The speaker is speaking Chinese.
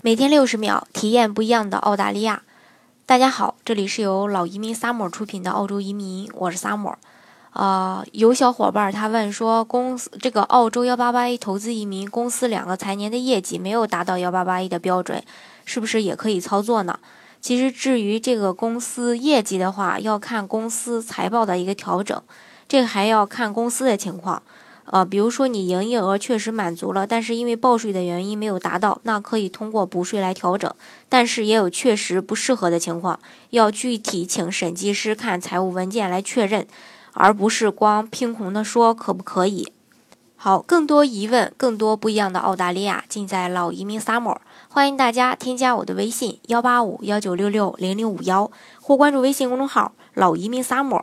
每天六十秒，体验不一样的澳大利亚。大家好，这里是由老移民 Summer 出品的澳洲移民，我是 Summer。呃，有小伙伴他问说，公司这个澳洲幺八八 A 投资移民公司两个财年的业绩没有达到幺八八 A 的标准，是不是也可以操作呢？其实，至于这个公司业绩的话，要看公司财报的一个调整，这个还要看公司的情况。呃，比如说你营业额确实满足了，但是因为报税的原因没有达到，那可以通过补税来调整。但是也有确实不适合的情况，要具体请审计师看财务文件来确认，而不是光凭空的说可不可以。好，更多疑问，更多不一样的澳大利亚，尽在老移民 summer。欢迎大家添加我的微信幺八五幺九六六零零五幺，或关注微信公众号老移民 summer。